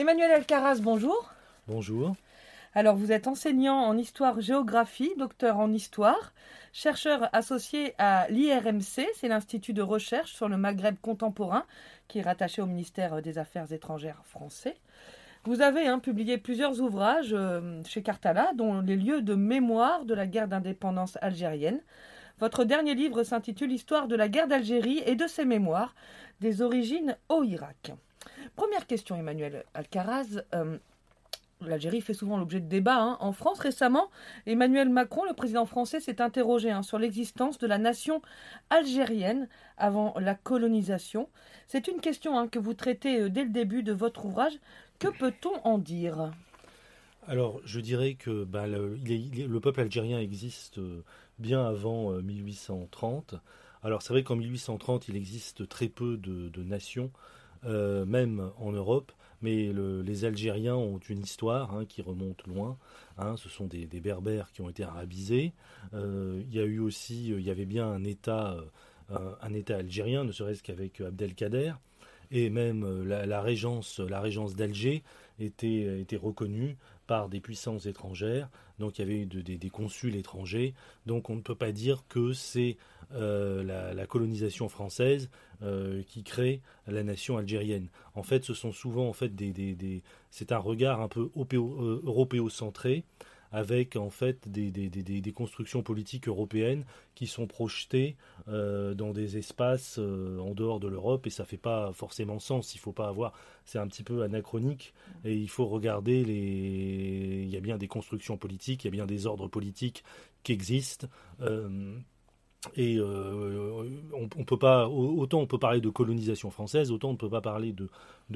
Emmanuel Alcaraz, bonjour. Bonjour. Alors, vous êtes enseignant en histoire-géographie, docteur en histoire, chercheur associé à l'IRMC, c'est l'Institut de recherche sur le Maghreb contemporain, qui est rattaché au ministère des Affaires étrangères français. Vous avez hein, publié plusieurs ouvrages euh, chez Cartala, dont les lieux de mémoire de la guerre d'indépendance algérienne. Votre dernier livre s'intitule Histoire de la guerre d'Algérie et de ses mémoires, des origines au Irak. Première question, Emmanuel Alcaraz. Euh, L'Algérie fait souvent l'objet de débats. Hein. En France, récemment, Emmanuel Macron, le président français, s'est interrogé hein, sur l'existence de la nation algérienne avant la colonisation. C'est une question hein, que vous traitez euh, dès le début de votre ouvrage. Que peut-on en dire? Alors, je dirais que bah, le, le, peuple algérien existe euh, bien avant 1830. Euh, Alors, c'est vrai qu'en 1830, il existe très peu de, nations, même en Europe mais les Algériens ont une histoire hein, qui remonte loin. Hein. ce sont des, Berbères qui ont été arabisés. Euh, il y a eu aussi, il y avait bien un État, euh, un, État algérien, ne serait-ce qu'avec Abdelkader, et même euh, la, régence, la régence d'Alger était, était reconnue par des puissances étrangères. Donc il y avait eu des, consuls étrangers. Donc on ne peut pas dire que c'est la, colonisation française euh, qui crée la nation algérienne. En fait, ce sont souvent en fait des, c'est un regard un peu euh, européocentré avec en fait des, des, constructions politiques européennes qui sont projetées euh, dans des espaces en dehors de l'Europe et ça fait pas forcément sens. Il faut pas avoir, c'est un petit peu anachronique et il faut regarder les. Il y a bien des constructions politiques, il y a bien des ordres politiques qui existent. Et euh, on, peut pas autant on peut parler de colonisation française, autant on ne peut pas parler de,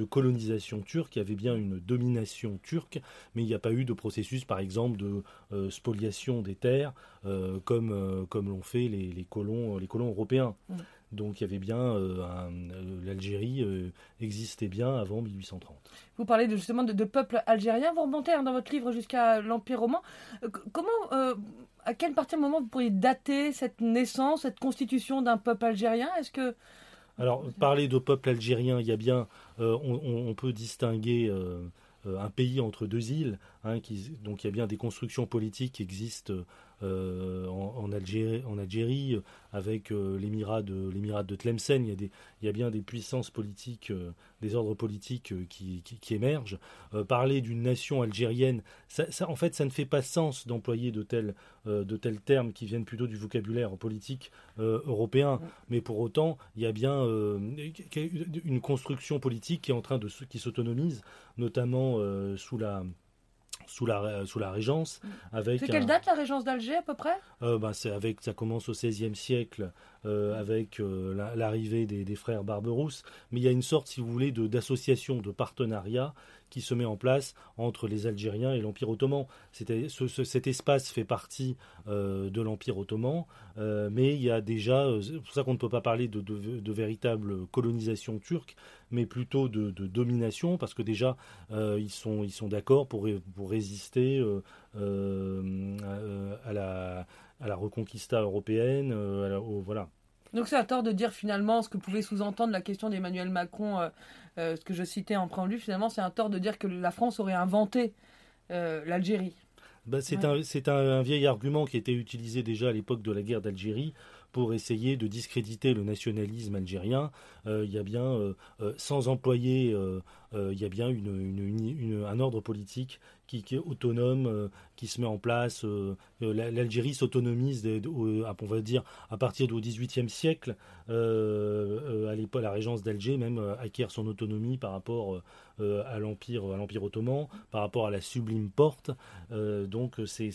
colonisation turque. Il y avait bien une domination turque, mais il n'y a pas eu de processus, par exemple, de euh, spoliation des terres euh, comme comme l'ont fait les, colons les colons européens. Mm. Donc il y avait bien l'Algérie existait bien avant 1830. Vous parlez justement de, peuple algérien. Vous remontez hein, dans votre livre jusqu'à l'Empire romain. comment à quel partir moment vous pourriez dater cette naissance, cette constitution d'un peuple algérien? Est-ce que alors parler de peuple algérien, il y a bien, euh, on, peut distinguer euh, euh, un pays entre deux îles, hein, donc il y a bien des constructions politiques qui existent euh, en, Algérie, en, Algérie, avec euh, l'émirat de l'émirat de Tlemcen. Il y, a des, il y a bien des puissances politiques, euh, des ordres politiques qui, qui, émergent. parler d'une nation algérienne, ça, en fait, ça ne fait pas sens d'employer de tels de tels termes qui viennent plutôt du vocabulaire politique européen. Mais pour autant, il y a bien une construction politique qui est en train de qui s'autonomise, notamment sous la sous la, sous la Régence. Mm. Avec c'est quelle date la Régence d'Alger à peu près? Euh, bah, c'est avec, Ça commence au XVIe siècle euh, avec euh, l'arrivée des, des, frères Barberousse, mais il y a une sorte, si vous voulez, de, d'association, de partenariat qui se met en place entre les Algériens et l'Empire ottoman. Ce, cet espace fait partie de l'Empire ottoman, mais il y a déjà, c'est pour ça qu'on ne peut pas parler de, véritable colonisation turque, mais plutôt de, domination, parce que déjà, ils sont, d'accord pour, résister à la reconquista européenne, euh, voilà. Donc c'est à tort de dire finalement ce que pouvait sous-entendre la question d'Emmanuel Macron, euh, euh, ce que je citais en préambule, finalement c'est un tort de dire que la France aurait inventé l'Algérie. Bah, c'est un, un, vieil argument qui était utilisé déjà à l'époque de la guerre d'Algérie pour essayer de discréditer le nationalisme algérien. il y a bien, sans employer, il y a bien une, un ordre politique qui, est autonome, euh, qui se met en place. Euh, euh, L'Algérie s'autonomise, on va dire, à partir du XVIIIe siècle. à l'époque, la régence d'Alger même acquiert son autonomie par rapport à l'empire, à l'empire ottoman, par rapport à la sublime porte. donc, c'est,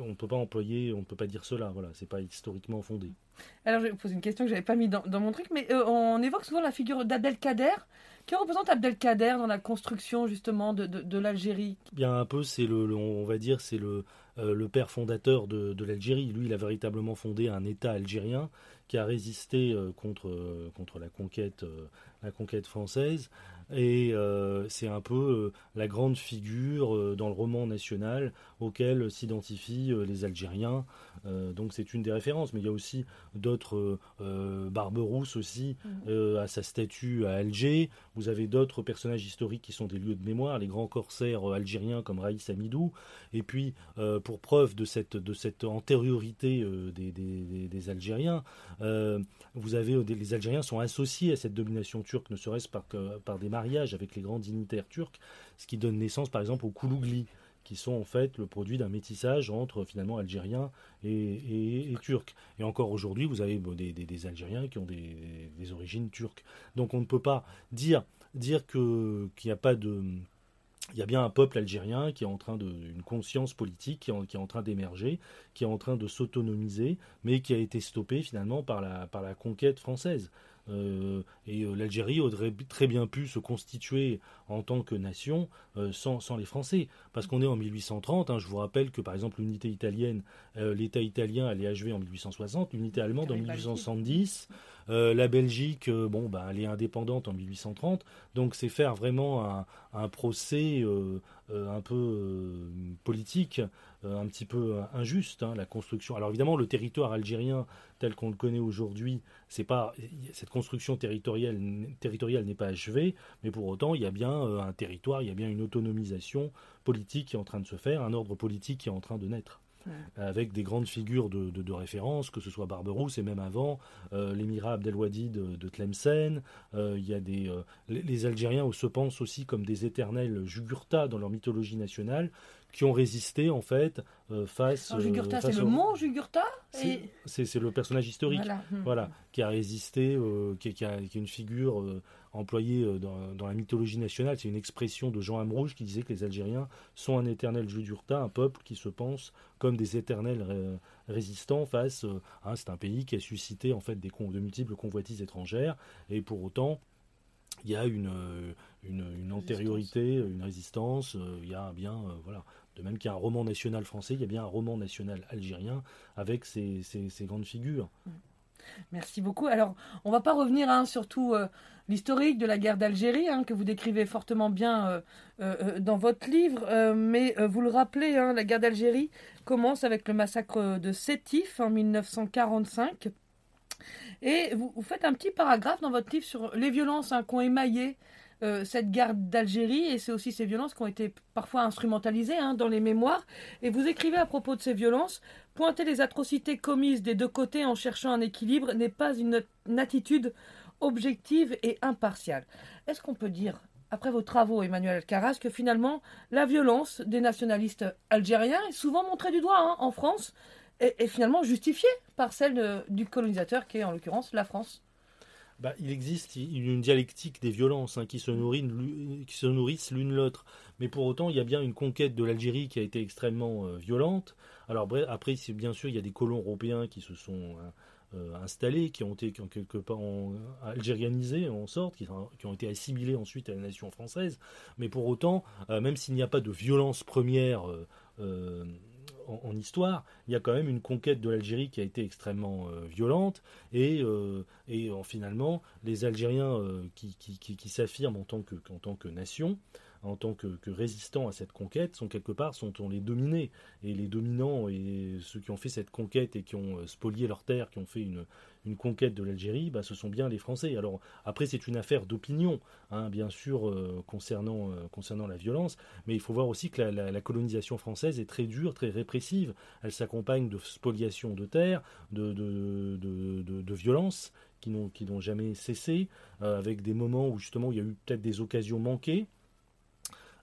on ne peut pas employer, on ne peut pas dire cela. Voilà, c'est pas historiquement fondé. Alors, je vais vous poser une question que j'avais pas mis dans, dans, mon truc, mais on évoque souvent la figure d'Abdelkader. Que représente Abdelkader dans la construction justement de, de, l'Algérie? Bien un peu, c'est le, on va dire, c'est le, euh, le père fondateur de, de l'Algérie. Lui, il a véritablement fondé un État algérien qui a résisté euh, contre, euh, contre la, conquête, la conquête française. Et c'est un peu la grande figure dans le roman national auquel s'identifient les Algériens. donc c'est une des références. Mais il y a aussi d'autres Barberousse aussi mmh. à sa statue à Alger. Vous avez d'autres personnages historiques qui sont des lieux de mémoire, les grands corsaires algériens comme Raïs Amidou. Et puis pour preuve de cette, de cette antériorité des, des, Algériens, vous avez les Algériens sont associés à cette domination turque, ne serait-ce par, par des mariage avec les grands dignitaires turcs, ce qui donne naissance par exemple aux Koulougli, qui sont en fait le produit d'un métissage entre finalement algériens et, turcs. Et encore aujourd'hui, vous avez des, Algériens qui ont des, origines turques. Donc on ne peut pas dire, dire qu'il n'y a pas de... Il y a bien un peuple algérien qui est en train de, une conscience politique qui est en, train d'émerger, qui est en train de s'autonomiser, mais qui a été stoppé finalement par la, par la conquête française. Euh, et euh, l'Algérie aurait très bien pu se constituer en tant que nation euh, sans, les Français. Parce qu'on est en 1830, hein, je vous rappelle que par exemple l'unité italienne, l'État italien allait achever en 1860, l'unité allemande en 1870, la Belgique, bon, bah, elle est indépendante en 1830, donc c'est faire vraiment un, procès un peu politique, un petit peu injuste, hein, la construction. Alors évidemment, le territoire algérien tel qu'on le connaît aujourd'hui, c'est pas cette construction territoriale, territoriale n'est pas achevée, mais pour autant, il y a bien euh, un territoire, il y a bien une autonomisation politique qui est en train de se faire, un ordre politique qui est en train de naître. Avec des grandes figures de, référence, que ce soit Barberousse et même avant, euh, l'émirat Abdelwadi de, de Tlemcen. Euh, il y a des, les, Algériens se pensent aussi comme des éternels Jugurtha dans leur mythologie nationale, qui ont résisté en fait euh, face. Jugurtha, c'est le mot Jugurtha C'est le personnage historique, voilà, qui a résisté, euh, qui, qui, a, qui, est une figure euh, employée dans, dans, la mythologie nationale. C'est une expression de Jean Amrouge qui disait que les Algériens sont un éternel Jugurtha, un peuple qui se pense comme des éternels résistants face. Hein, c'est un pays qui a suscité en fait des de multiples convoitises étrangères et pour autant il y a une, une, une antériorité, une résistance, il y a bien, voilà, de même qu'il y a un roman national français, il y a bien un roman national algérien avec ces, grandes figures. Merci beaucoup. Alors, on ne va pas revenir hein, sur tout euh, l'historique de la guerre d'Algérie, hein, que vous décrivez fortement bien euh, euh, dans votre livre, mais vous le rappelez, hein, la guerre d'Algérie commence avec le massacre de Sétif en 1945. Et vous, vous, faites un petit paragraphe dans votre livre sur les violences qu'ont émaillé euh, cette guerre d'Algérie et c'est aussi ces violences qui ont été parfois instrumentalisées hein, dans les mémoires. Et vous écrivez à propos de ces violences, pointer les atrocités commises des deux côtés en cherchant un équilibre n'est pas une, attitude objective et impartiale. Est-ce qu'on peut dire après vos travaux, Emmanuel Alcaraz, que finalement la violence des nationalistes algériens est souvent montrée du doigt hein, en France et, finalement justifiée par celle du colonisateur qui est en l'occurrence la France? Bah, il existe une dialectique des violences hein, qui, se nourrissent l'une l'autre. Mais pour autant, il y a bien une conquête de l'Algérie qui a été extrêmement euh, violente. Alors après, bien sûr, il y a des colons européens qui se sont hein, euh, installés, qui ont été quelque part algérianisés en sorte, qui, ont été assimilés ensuite à la nation française. Mais pour autant, euh, même s'il n'y a pas de violence première en, histoire, il y a quand même une conquête de l'Algérie qui a été extrêmement euh, violente et, euh, et finalement les Algériens euh, qui, qui, s'affirment en tant que, en tant que nation en tant que, résistants à cette conquête, sont quelque part sont on les dominés. Et les dominants et ceux qui ont fait cette conquête et qui ont euh, spolié leurs terres, qui ont fait une, une conquête de l'Algérie, bah, ce sont bien les Français. Alors après, c'est une affaire d'opinion, hein, bien sûr, euh, concernant, euh, concernant la violence, mais il faut voir aussi que la, colonisation française est très dure, très répressive. Elle s'accompagne de spoliation de terres, de, de, de, violences qui n'ont jamais cessé, avec des moments où justement il y a eu peut-être des occasions manquées.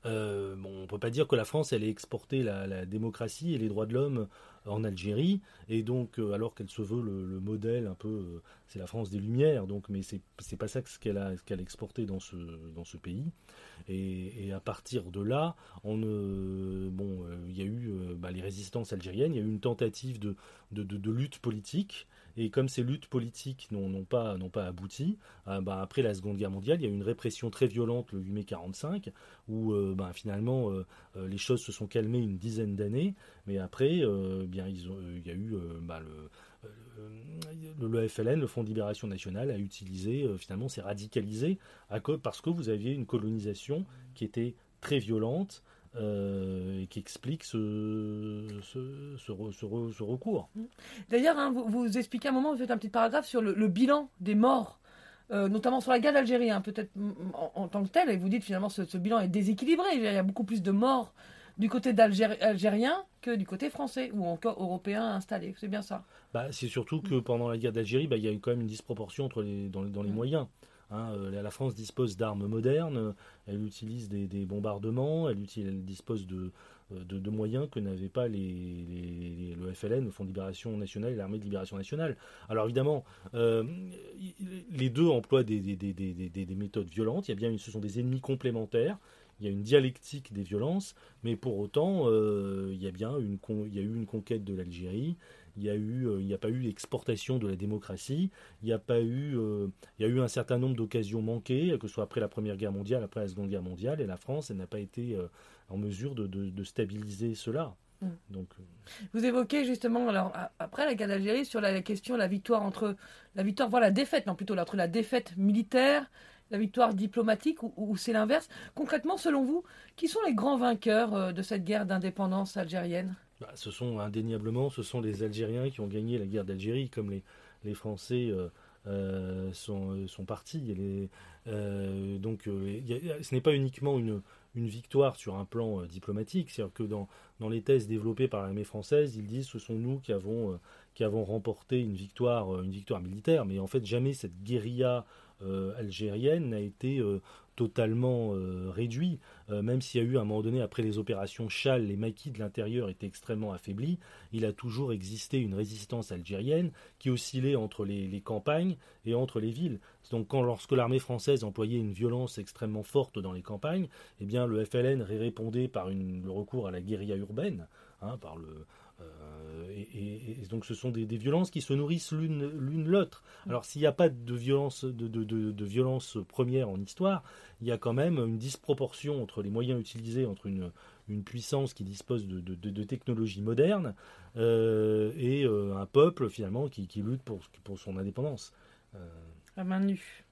Euh, bon, on ne peut pas dire que la France elle ait exporté la, démocratie et les droits de l'homme en Algérie. Et donc euh, alors qu'elle se veut le, modèle un peu euh, c'est la France des Lumières donc mais c'est pas ça qu'elle a qu'elle exporté dans ce dans ce pays. Et, à partir de là on bon il y a eu bah, les résistances algériennes il y a eu une tentative de, de lutte politique Et comme ces luttes politiques n'ont pas, abouti, bah, après la Seconde Guerre mondiale, il y a eu une répression très violente le 8 mai 45, où bah, finalement les choses se sont calmées une dizaine d'années, mais après, il y a eu bah, le FLN, le Front de Libération Nationale, a utilisé, euh, finalement, s'est radicalisé parce que vous aviez une colonisation qui était très violente euh, et qui explique ce, ce, recours. D'ailleurs, hein, vous, vous, expliquez un moment, vous faites un petit paragraphe sur le, bilan des morts. Euh, notamment sur la guerre d'Algérie, hein, peut-être en, tant que tel, et vous dites finalement ce, ce bilan est déséquilibré, il y a beaucoup plus de morts du côté algérien que du côté français ou encore européen installé. C'est bien ça? Bah, c'est surtout que pendant la guerre d'Algérie, bah, il y a eu quand même une disproportion entre les, dans, les mm. moyens. Hein. Euh, la France dispose d'armes modernes, elle utilise des, bombardements, elle, dispose de, euh, de, moyens que n'avaient pas les, le FLN, le Fonds de Libération Nationale et l'Armée de Libération Nationale. Alors évidemment, euh, les deux emploient des, des, méthodes violentes. Il y a bien, ce sont des ennemis complémentaires il y a une dialectique des violences, mais pour autant, il, y a bien il y a eu une conquête de l'Algérie, il n'y a, eu, euh, il n'y a pas eu l'exportation de la démocratie, il n'y a, pas eu, euh, il y a eu un certain nombre d'occasions manquées, que ce soit après la Première Guerre mondiale, après la Seconde Guerre mondiale, et la France, elle n'a pas été en mesure de, de, stabiliser cela. Mm. Donc, Vous évoquez justement, alors, après la guerre d'Algérie, sur la, question la victoire entre la victoire, voilà, la défaite, non plutôt entre la défaite militaire la victoire diplomatique ou, c'est l'inverse Concrètement, selon vous, qui sont les grands vainqueurs euh, de cette guerre d'indépendance algérienne? Bah, Ce sont indéniablement, ce sont les Algériens qui ont gagné la guerre d'Algérie, comme les, les Français euh, euh, sont, sont, partis. donc, ce n'est pas uniquement une, une victoire sur un plan diplomatique, c'est-à-dire que dans, dans les thèses développées par l'armée française, ils disent ce sont nous qui avons, qui avons remporté une victoire, une victoire militaire, mais en fait jamais cette guérilla euh, algérienne n'a été euh, totalement euh, réduit, même s'il y a eu à un moment donné, après les opérations Chal, les maquis de l'intérieur étaient extrêmement affaiblis, il a toujours existé une résistance algérienne qui oscillait entre les, campagnes et entre les villes. Donc lorsque l'armée française employait une violence extrêmement forte dans les campagnes, eh bien le FLN répondait par le recours à la guérilla urbaine, hein, par le, euh, et, donc ce sont des, violences qui se nourrissent l'une l'autre. Alors s'il n'y a pas de violence, de, violence première en histoire, il y a quand même une disproportion entre les moyens utilisés entre une, une puissance qui dispose de, technologies modernes euh, et euh, un peuple finalement qui, lutte pour, pour son indépendance. À main nue.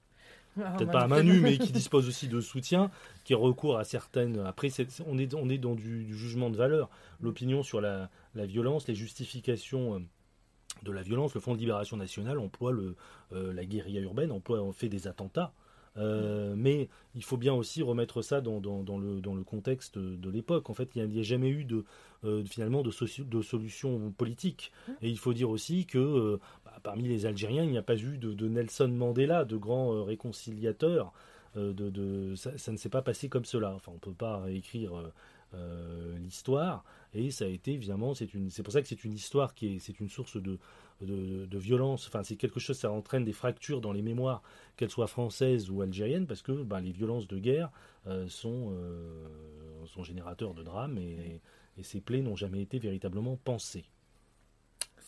Ah, peut-être pas à main nue, mais qui dispose aussi de soutien, qui recourt à certaines. Après, on, est, on est dans du, jugement de valeur. L'opinion sur la, violence, les justifications euh, de la violence, le Front de libération nationale emploie le, euh, la guérilla urbaine, emploie, on fait des attentats. Euh, mais il faut bien aussi remettre ça dans, le, dans le, contexte de l'époque. En fait, il n'y a, jamais eu de, finalement de, de, solution politique. Mmh. Et il faut dire aussi que parmi les Algériens, il n'y a pas eu de, Nelson Mandela, de grand euh, réconciliateur. Euh, ça, ne s'est pas passé comme cela. On ne peut pas réécrire euh, l'histoire. Et ça a été évidemment, c'est pour ça que c'est une histoire qui est, c'est une source de, violence. Enfin, c'est quelque chose, ça entraîne des fractures dans les mémoires, qu'elles soient françaises ou algériennes, parce que ben, les violences de guerre sont, générateurs de drames et ces plaies n'ont jamais été véritablement pensées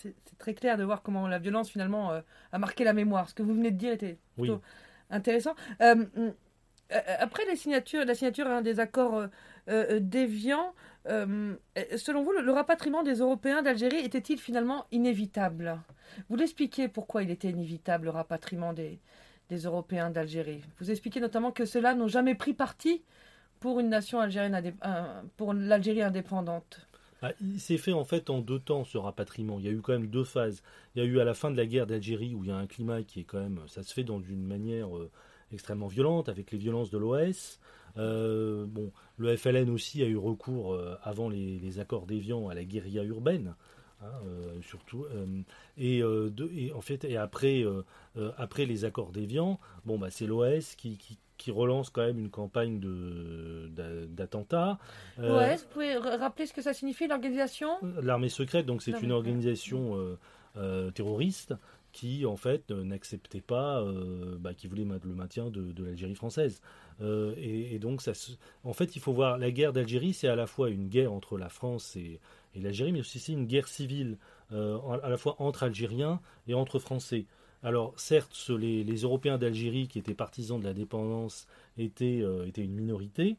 c'est très clair de voir comment la violence finalement euh, a marqué la mémoire. Ce que vous venez de dire était plutôt intéressant. Euh, euh, après les signatures, la signature hein, des accords déviants, selon vous, le, rapatriement des Européens d'Algérie était-il finalement inévitable? Vous l'expliquez pourquoi il était inévitable le rapatriement des, des Européens d'Algérie. Vous expliquez notamment que ceux-là n'ont jamais pris parti pour une nation algérienne, pour l'Algérie indépendante. Ah, il s'est fait en fait en deux temps ce rapatriement. Il y a eu quand même deux phases. Il y a eu à la fin de la guerre d'Algérie où il y a un climat qui est quand même, ça se fait dans une manière euh, extrêmement violente avec les violences de l'OS. Euh, bon, le FLN aussi a eu recours euh, avant les, accords d'Évian à la guérilla urbaine. Hein, surtout et, en fait et après après les accords d'Évian bon bah c'est l'OS qui, qui qui relance quand même une campagne d'attentats. Euh, ouais, vous pouvez rappeler ce que ça signifie l'organisation? L'armée secrète, donc c'est une organisation euh, euh, terroriste qui en fait n'acceptait pas, bah, qui voulait le maintien de, l'Algérie française. Et, donc ça, en fait, il faut voir la guerre d'Algérie, c'est à la fois une guerre entre la France et, et l'Algérie, mais aussi une guerre civile à la fois entre Algériens et entre Français. Alors certes, les, Européens d'Algérie qui étaient partisans de la dépendance étaient, étaient une minorité,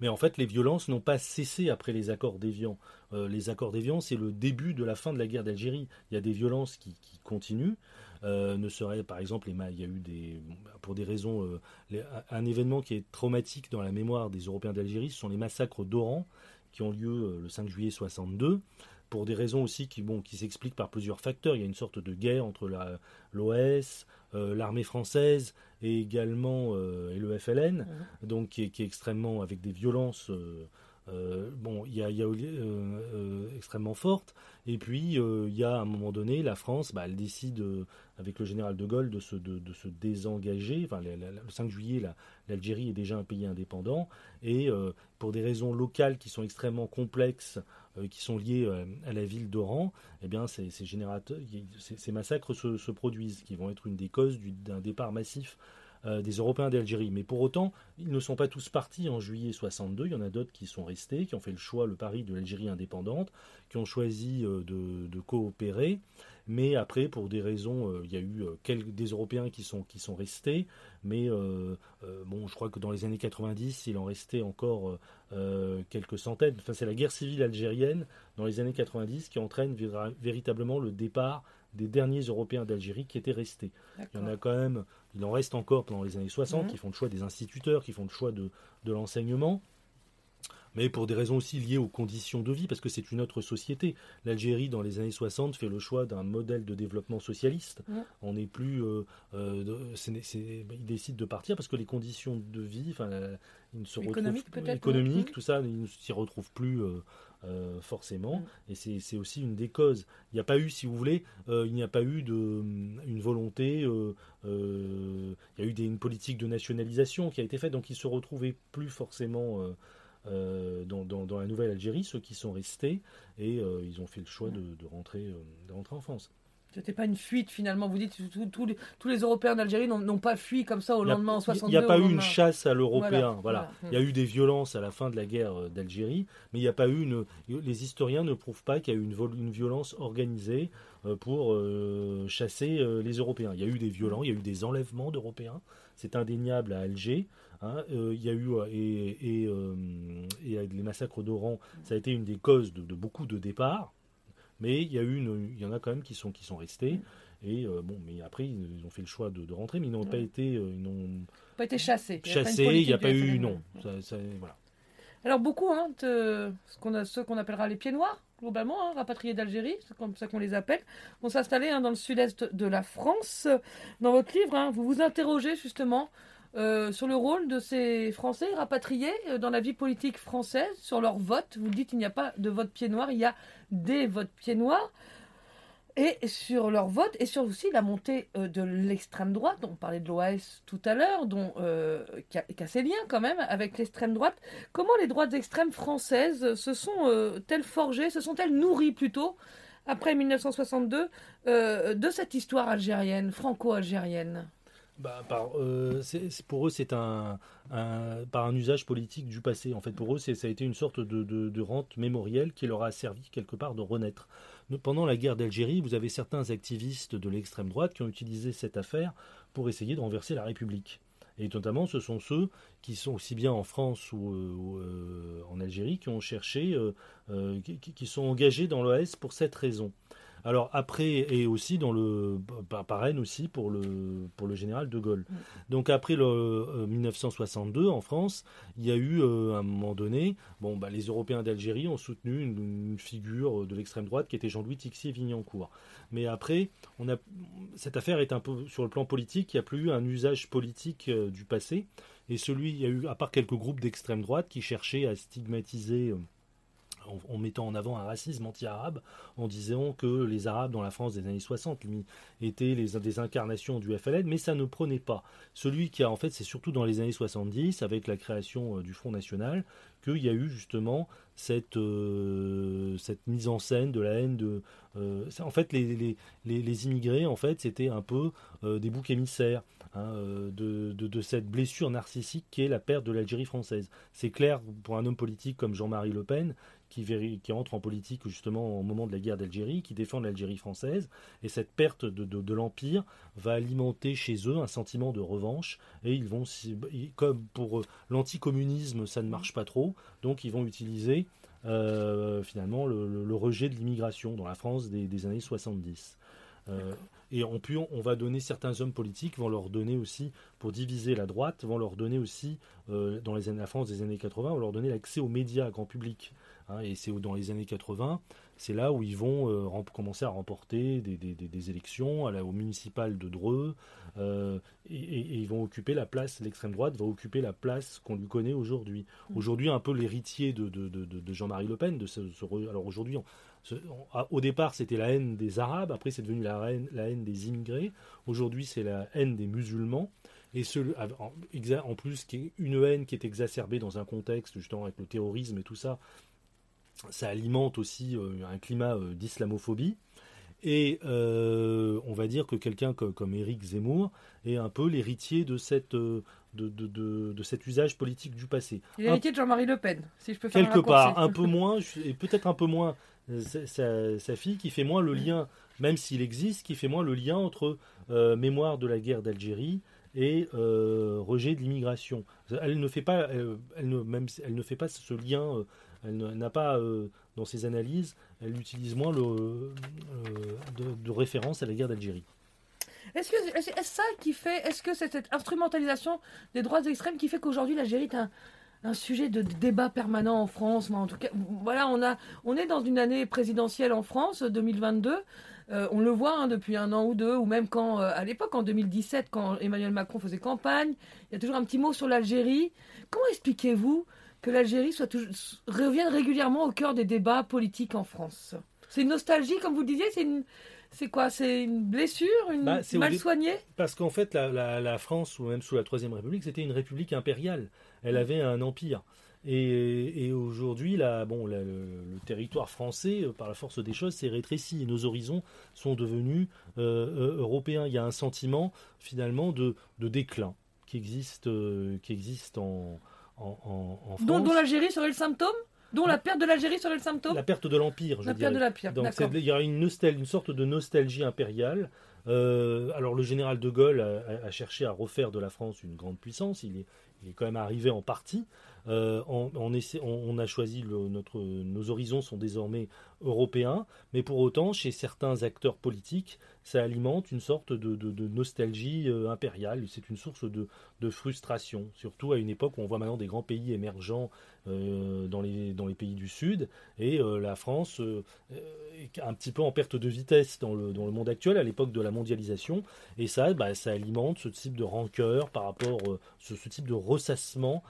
mais en fait, les violences n'ont pas cessé après les accords d'Évian. Euh, les accords d'Évian, c'est le début de la fin de la guerre d'Algérie. Il y a des violences qui, continuent. Euh, ne serait, par exemple, il y a eu pour des raisons, euh, un événement qui est traumatique dans la mémoire des Européens d'Algérie, ce sont les massacres d'Oran qui ont lieu le 5 juillet 62 pour des raisons aussi qui, bon, qui s'expliquent par plusieurs facteurs. Il y a une sorte de guerre entre l'OS, euh, l'armée française et également euh, et le FLN, mhm. donc qui est, extrêmement avec des violences. Euh, bon, il y a, extrêmement fortes. Et puis, il y a un moment donné, la France, bah, elle décide, avec le général de Gaulle, de se, de, se désengager. Enfin, le 5 juillet, l'Algérie est déjà un pays indépendant. Et pour des raisons locales qui sont extrêmement complexes, euh, qui sont liés euh, à la ville d'Oran, eh bien, ces, ces, massacres se, produisent, qui vont être une des causes d'un départ massif euh, des Européens d'Algérie. Mais pour autant, ils ne sont pas tous partis en juillet 62. Il y en a d'autres qui sont restés, qui ont fait le choix, le pari de l'Algérie indépendante, qui ont choisi de, coopérer. Mais après, pour des raisons, il y a eu des Européens qui sont, restés. Mais bon, je crois que dans les années 90, il en restait encore euh, quelques centaines. Enfin, c'est la guerre civile algérienne dans les années 90 qui entraîne véritablement le départ des derniers Européens d'Algérie qui étaient restés. Il y en a quand même, il en reste encore pendant les années 60 mhm. qui font le choix des instituteurs, qui font le choix de, de l'enseignement mais pour des raisons aussi liées aux conditions de vie, parce que c'est une autre société. L'Algérie, dans les années 60, fait le choix d'un modèle de développement socialiste. On n'est plus. Euh, euh, ils décident de partir parce que les conditions de vie, enfin, ils ne se économique, retrouvent économique, tout ça, ils ne s'y retrouvent plus. Euh, forcément, mm. et c'est aussi une des causes. Il n'y a pas eu, si vous voulez, il n'y a pas eu de, une volonté, il y a eu des, une politique de nationalisation qui a été faite, donc ils se retrouvaient plus forcément euh, dans, la nouvelle Algérie, ceux qui sont restés, et euh, ils ont fait le choix de, rentrer, euh, de rentrer en France. C'était pas une fuite finalement. Vous dites tous les, tous les Européens d'Algérie n'ont pas fui comme ça au lendemain en 62. Il n'y a pas eu une chasse à l'européen. Voilà, Il y a eu des violences à la fin de la guerre d'Algérie, mais il n'y a pas eu une. Les historiens ne prouvent pas qu'il y a eu une, une violence organisée pour chasser les Européens. Il y a eu des violents, il y a eu des enlèvements d'Européens. C'est indéniable à Alger. Hein, euh, il y a eu, euh, et, et, euh, et, les massacres d'Oran, ça a été une des causes de, beaucoup de départs, mais il y, a eu une, il y en a quand même qui sont, qui sont restés. Et bon, mais après, ils ont fait le choix de, rentrer, mais ils n'ont pas été, ils n'ont pas été chassés. Chassés, il n'y a pas, eu, non. Ça, voilà. Alors beaucoup, hein, ce qu'on a, ceux qu'on appellera les pieds noirs, globalement, hein, rapatriés d'Algérie, c'est comme ça qu'on les appelle, vont s'installer hein, dans le sud-est de la France. Dans votre livre, hein, vous vous interrogez justement euh, sur le rôle de ces Français rapatriés euh, dans la vie politique française, sur leur vote. Vous dites qu'il n'y a pas de vote pied noir, il y a des votes pieds noirs. Et sur leur vote, et sur aussi la montée euh, de l'extrême droite, on parlait de l'OAS tout à l'heure, dont qui, a, ses liens quand même avec l'extrême droite. Comment les droites extrêmes françaises se sont-elles forgées, se sont-elles nourries plutôt, après 1962, de cette histoire algérienne, franco-algérienne? Bah, euh, pour eux, c'est un, par un usage politique du passé. En fait, pour eux, ça a été une sorte de, rente mémorielle qui leur a servi quelque part de renaître. Pendant la guerre d'Algérie, vous avez certains activistes de l'extrême droite qui ont utilisé cette affaire pour essayer de renverser la République. Et notamment, ce sont ceux qui sont aussi bien en France ou, euh, en Algérie qui ont cherché, euh, qui, qui, sont engagés dans l'OAS pour cette raison. Alors après, et aussi dans le par Rennes aussi pour le pour le général de Gaulle. Mm. Donc après le 1962 euh, en France, il y a eu euh, à un moment donné, bon bah les Européens d'Algérie ont soutenu une, figure de l'extrême droite qui était Jean-Louis Tixier-Vignancourt. Mais après, on a cette affaire est un peu sur le plan politique, il n'y a plus eu un usage politique euh, du passé. Et celui, il y a eu, à part quelques groupes d'extrême droite qui cherchaient à stigmatiser en, mettant en avant un racisme anti-arabe, en disant que les Arabes dans la France des années 60 étaient des incarnations du FLN, mais ça ne prenait pas. Celui qui a, en fait, c'est surtout dans les années 70, avec la création euh, du Front National, qu'il y a eu justement cette, euh, mise en scène de la haine de, en fait, les, les, immigrés, en fait, c'était un peu des boucs émissaires hein, de, de, cette blessure narcissique qui est la perte de l'Algérie française. C'est clair pour un homme politique comme Jean-Marie Le Pen, qui, qui entre en politique justement au moment de la guerre d'Algérie, qui défend l'Algérie française, et cette perte de, de, l'Empire va alimenter chez eux un sentiment de revanche, et ils vont, comme pour l'anticommunisme ça ne marche pas trop, donc ils vont utiliser euh, finalement le, rejet de l'immigration dans la France des, années 70. Euh, et on, on va donner certains hommes politiques, vont leur donner aussi, pour diviser la droite, vont leur donner aussi, euh, dans les années, la France des années 80, vont leur donner l'accès aux médias, grand public. Hein, et c'est dans les années 80, c'est là où ils vont euh, commencer à remporter des, élections à la, au municipal de Dreux, euh, et, ils vont occuper la place, l'extrême droite va occuper la place qu'on lui connaît aujourd'hui. Mmh. Aujourd'hui, un peu l'héritier de, Jean-Marie Le Pen. De ce, alors aujourd'hui, au départ, c'était la haine des Arabes, après c'est devenu la haine, la haine des immigrés, aujourd'hui c'est la haine des musulmans. Et ce, en plus, une haine qui est exacerbée dans un contexte justement avec le terrorisme et tout ça, ça alimente aussi euh, un climat euh, d'islamophobie. Et euh, on va dire que quelqu'un comme, Éric Zemmour est un peu l'héritier de, cette, de, de, cet usage politique du passé. L'héritier de Jean-Marie Le Pen, si je peux faire Quelque part, un peu moins, et peut-être un peu moins sa, fille, qui fait moins le lien, même s'il existe, qui fait moins le lien entre mémoire de la guerre d'Algérie et rejet de l'immigration. Elle ne fait pas, elle, ne, même, elle ne fait pas ce lien elle n'a pas, euh, dans ses analyses, elle utilise moins le, euh, de, référence à la guerre d'Algérie. Est-ce que est ça qui fait, est-ce que c'est cette instrumentalisation des droits extrêmes qui fait qu'aujourd'hui l'Algérie est un, un, sujet de débat permanent en France? En tout cas, voilà, on, a, on est dans une année présidentielle en France, 2022. Euh, on le voit hein, depuis un an ou deux, ou même quand, à l'époque, en 2017, quand Emmanuel Macron faisait campagne, il y a toujours un petit mot sur l'Algérie. Comment expliquez-vous que l'Algérie soit revienne régulièrement au cœur des débats politiques en France? C'est une nostalgie, comme vous le disiez, c'est une, c'est quoi? C'est une blessure, une bah, mal soignée Parce qu'en fait, la, France, ou même sous la Troisième République, c'était une république impériale. Elle avait un empire. Et, aujourd'hui, bon, le, territoire français, euh, par la force des choses, s'est rétréci. Et nos horizons sont devenus euh, euh, européens. Il y a un sentiment, finalement, de, déclin qui existe, qui existe en, en, France. Dont, l'Algérie serait le symptôme dont la perte de l'Algérie serait le symptôme La perte de l'Empire, je La perte de l'Empire, Donc il y a une, une sorte de nostalgie impériale. Euh, alors le général de Gaulle a, cherché à refaire de la France une grande puissance, il est, il est quand même arrivé en partie. Euh, on, a choisi nos horizons sont désormais européens, mais pour autant, chez certains acteurs politiques, ça alimente une sorte de, nostalgie euh, impériale. C'est une source de, frustration, surtout à une époque où on voit maintenant des grands pays émergents euh, dans, les, pays du Sud, et la France est un petit peu en perte de vitesse dans le, dans le monde actuel, à l'époque de la mondialisation, et ça, bah, ça alimente ce type de rancœur par rapport, ce, ce type de ressassement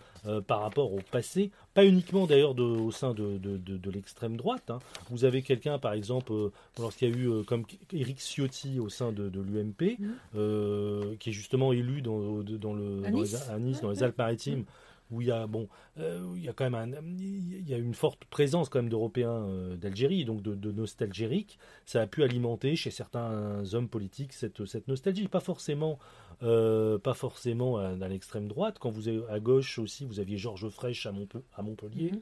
par rapport au passé, pas uniquement d'ailleurs au sein de, de, l'extrême droite. Hein. Vous avez quelqu'un, par exemple, euh, lorsqu'il y a eu euh, comme Eric Ciotti au sein de, l'UMP, mmh. euh, qui est justement élu dans, dans le, à Nice, dans les, Alpes-Maritimes. Mmh. où il y a bon il y a quand même il y a une forte présence quand même d'Européens d'Algérie donc de, de nostalgériques ça a pu alimenter chez certains hommes politiques cette, cette nostalgie pas forcément euh, pas forcément à, l'extrême droite. Quand vous êtes à gauche aussi, vous aviez Georges Frêche à, à Montpellier. Mhm.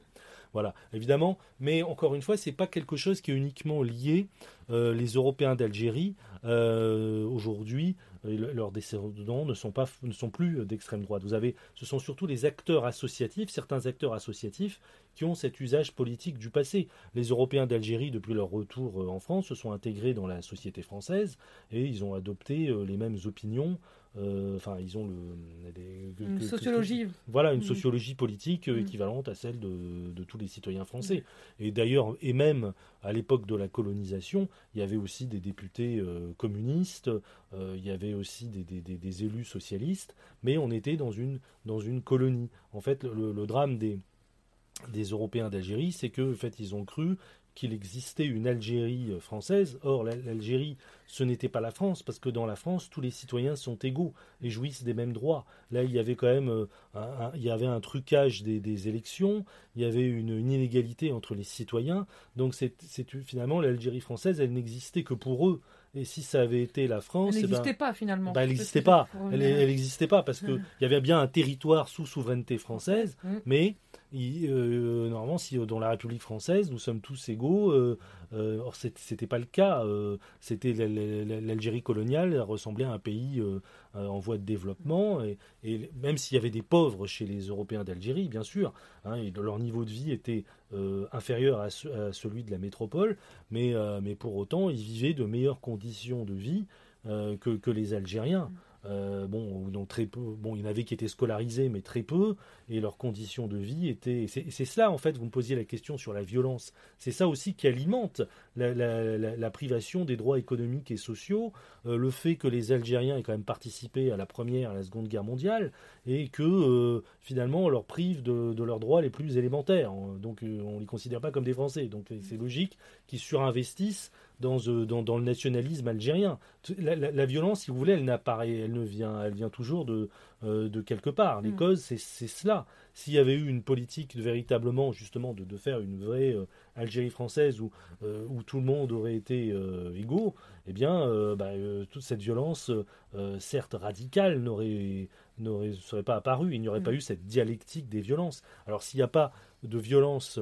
Voilà, évidemment. Mais encore une fois, c'est pas quelque chose qui est uniquement lié. Euh, les Européens d'Algérie euh, aujourd'hui, leurs descendants ne sont pas, ne sont plus d'extrême droite. Vous avez, ce sont surtout les acteurs associatifs, certains acteurs associatifs qui ont cet usage politique du passé. Les Européens d'Algérie, depuis leur retour en France, se sont intégrés dans la société française et ils ont adopté les mêmes opinions enfin, ils ont le, une sociologie. voilà, une mm. sociologie politique euh, mm. équivalente à celle de, tous les citoyens français. Mm. Et d'ailleurs, et même à l'époque de la colonisation, il y avait aussi des députés euh, communistes, il y avait aussi des, élus socialistes, mais on était dans une, dans une colonie. En fait, le, drame des, des Européens d'Algérie, c'est que en fait, ils ont cru qu'il existait une Algérie française. Or, l'Algérie, ce n'était pas la France, parce que dans la France, tous les citoyens sont égaux et jouissent des mêmes droits. Là, il y avait quand même euh, un, il y avait un trucage des, élections, il y avait une, inégalité entre les citoyens. Donc, c'est finalement l'Algérie française, elle n'existait que pour eux. Et si ça avait été la France, elle eh n'existait ben, pas finalement. Ben, elle n'existait pas. Elle n'existait pas parce qu'il y avait bien un territoire sous souveraineté française, mais euh, normalement, si dans la République française, nous sommes tous égaux, euh, euh, or c'était pas le cas. c'était l'Algérie coloniale, ressemblait à un pays en voie de développement, et, même s'il y avait des pauvres chez les Européens d'Algérie, bien sûr, hein, et leur niveau de vie était inférieur à, celui de la métropole, mais, pour autant, ils vivaient de meilleures conditions de vie que les Algériens. Euh, bon, donc très peu, bon, il y en avait qui étaient scolarisés, mais très peu, et leurs conditions de vie étaient. C'est cela, en fait, vous me posiez la question sur la violence. C'est ça aussi qui alimente la, privation des droits économiques et sociaux, euh, le fait que les Algériens aient quand même participé à la première, à la seconde guerre mondiale, et que finalement finalement on leur prive de, leurs droits les plus élémentaires. Donc euh, on ne les considère pas comme des Français. Donc c'est logique qu'ils surinvestissent dans, dans, dans, le nationalisme algérien. La, violence, si vous voulez, elle n'apparaît, elle ne vient, elle vient toujours de, euh, de quelque part. Les mm. causes, c'est cela. S'il y avait eu une politique de, véritablement, justement, de, de faire une vraie euh, Algérie française où, euh, où tout le monde aurait été égaux, eh bien, bah, toute cette violence, certes radicale, n'aurait ne serait pas apparue. Il n'y aurait pas mm. eu cette dialectique des violences. Alors, s'il n'y a pas de violence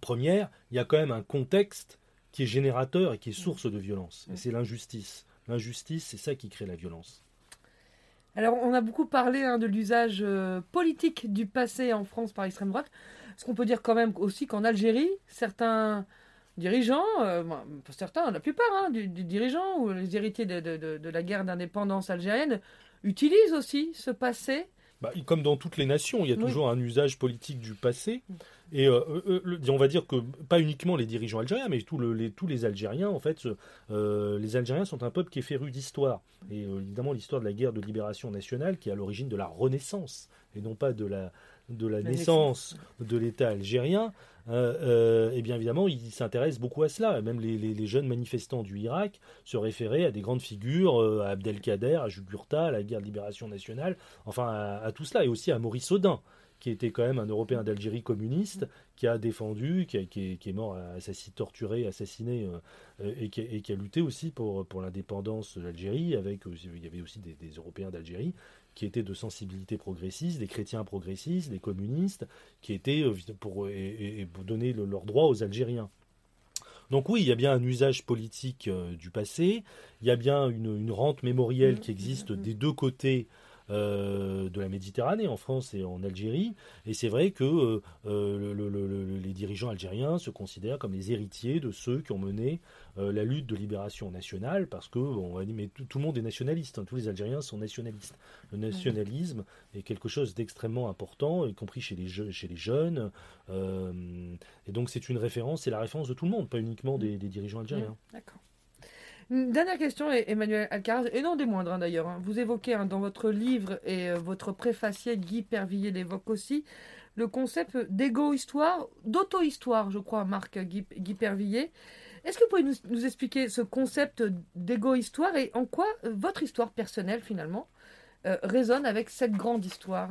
première, il y a quand même un contexte qui est générateur et qui est source de violence. Et c'est l'injustice. L'injustice, c'est ça qui crée la violence. Alors, on a beaucoup parlé hein, de l'usage euh, politique du passé en France par l'extrême droite. Ce qu'on peut dire quand même aussi qu'en Algérie, certains dirigeants, euh, certains, la plupart hein, du, dirigeants ou les héritiers de, de la guerre d'indépendance algérienne utilisent aussi ce passé bah, comme dans toutes les nations, il y a toujours un usage politique du passé. Et euh, euh, euh, on va dire que pas uniquement les dirigeants algériens, mais tous les Algériens, en fait, les Algériens sont un peuple qui est féru d'histoire. Et évidemment, l'histoire de la guerre de libération nationale qui est à l'origine de la Renaissance, et non pas de la, de la, naissance, de l'État algérien, euh, euh, et bien évidemment, il s'intéresse beaucoup à cela. Même les, jeunes manifestants du Irak se référaient à des grandes figures, euh, à Abdelkader, à Jugurtha, à la guerre de libération nationale, enfin à, tout cela, et aussi à Maurice Audin qui était quand même un Européen d'Algérie communiste, qui a défendu, qui, est, mort assassiné, torturé, assassiné, et, qui a, lutté aussi pour, pour l'indépendance de l'Algérie. Avec, il y avait aussi des, des Européens d'Algérie qui étaient de sensibilité progressiste, des chrétiens progressistes, des communistes, qui étaient euh, pour, et, donner leurs droits aux Algériens. Donc oui, il y a bien un usage politique euh, du passé, il y a bien une, rente mémorielle mmh. qui existe des deux côtés euh, de la Méditerranée, en France et en Algérie. Et c'est vrai que euh, euh, les dirigeants algériens se considèrent comme les héritiers de ceux qui ont mené la lutte de libération nationale, parce que on va dire, mais tout, le monde est nationaliste, hein. tous les Algériens sont nationalistes. Le nationalisme est quelque chose d'extrêmement important, y compris chez les, chez les jeunes. et donc c'est une référence, c'est la référence de tout le monde, pas uniquement des, des dirigeants algériens. D'accord. Dernière question, Emmanuel Alcaraz, et non des moindres hein, d'ailleurs. Hein. Vous évoquez hein, dans votre livre et euh, votre préfacier, Guy Pervillier l'évoque aussi, le concept d'égo-histoire, d'auto-histoire, je crois, Marc Guy, Guy. Est-ce que vous pouvez nous, expliquer ce concept d'égo-histoire et en quoi euh, votre histoire personnelle, finalement, euh, résonne avec cette grande histoire?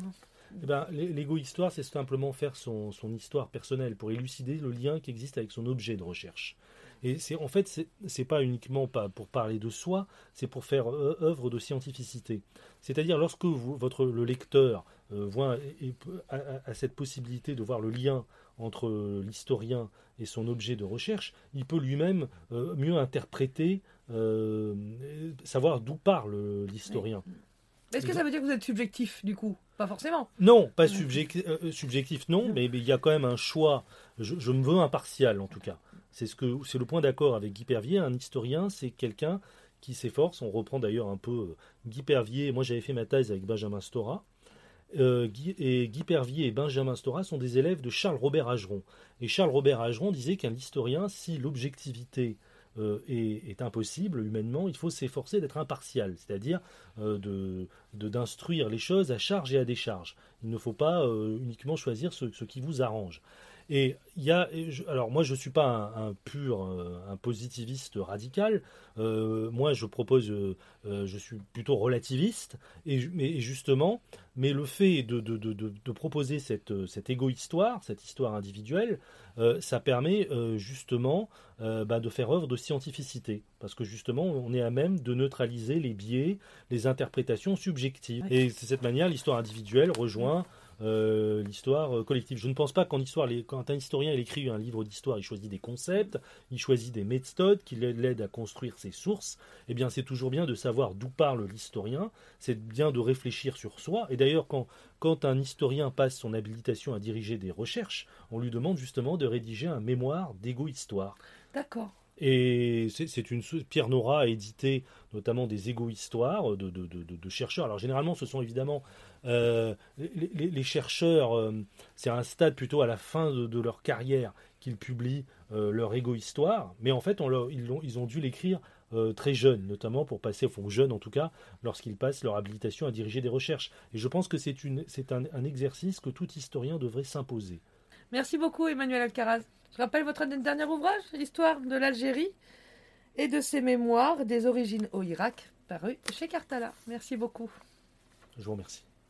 Eh ben, L'égo-histoire, c'est simplement faire son, histoire personnelle pour élucider le lien qui existe avec son objet de recherche. Et c'est en fait, c'est pas uniquement pas pour parler de soi, c'est pour faire euh, œuvre de scientificité. C'est-à-dire lorsque vous, votre le lecteur euh, voit et, a, cette possibilité de voir le lien entre l'historien et son objet de recherche, il peut lui-même euh, mieux interpréter, savoir d'où parle l'historien. Est-ce que ça veut dire que vous êtes subjectif du coup? Pas forcément. Non, pas subjectif, subjectif non, mais il y a quand même un choix. Je, je me veux impartial en tout cas. C'est le point d'accord avec Guy Pervier. Un historien, c'est quelqu'un qui s'efforce. On reprend d'ailleurs un peu euh, Guy Pervier. Moi, j'avais fait ma thèse avec Benjamin Stora. Euh, et Guy Pervier et Benjamin Stora sont des élèves de Charles Robert Ageron. Et Charles Robert Ageron disait qu'un historien, si l'objectivité euh, est, impossible humainement, il faut s'efforcer d'être impartial, c'est-à-dire de, d'instruire les choses à charge et à décharge. Il ne faut pas uniquement choisir ce, qui vous arrange. Et il y a, alors moi je suis pas un, pur, un positiviste radical. moi je propose, je suis plutôt relativiste. Et, mais justement, mais le fait de, de, de, de proposer cette, cette égo-histoire, cette histoire individuelle, ça permet justement bah, de faire œuvre de scientificité, parce que justement on est à même de neutraliser les biais, les interprétations subjectives. Et de cette manière, l'histoire individuelle rejoint euh, l'histoire euh, collective. Je ne pense pas qu'en histoire, quand un historien écrit un livre d'histoire, il choisit des concepts, il choisit des méthodes qui l'aident à construire ses sources. Eh bien, c'est toujours bien de savoir d'où parle l'historien. C'est bien de réfléchir sur soi. Et d'ailleurs, quand, quand un historien passe son habilitation à diriger des recherches, on lui demande justement de rédiger un mémoire d'égo-histoire. D'accord. Et c'est une Pierre Nora a édité notamment des égo-histoires de, chercheurs. Alors généralement, ce sont évidemment euh, les, chercheurs. Euh, c'est un stade plutôt à la fin de, leur carrière qu'ils publient euh, leur égo-histoire. Mais en fait, ils, ont, dû l'écrire très jeunes, notamment pour passer, enfin jeunes en tout cas, lorsqu'ils passent leur habilitation à diriger des recherches. Et je pense que c'est un, un exercice que tout historien devrait s'imposer. Merci beaucoup, Emmanuel Alcaraz. Je rappelle votre dernier ouvrage, Histoire de l'Algérie et de ses mémoires des origines au Irak, paru chez Cartala. Merci beaucoup. Je vous remercie.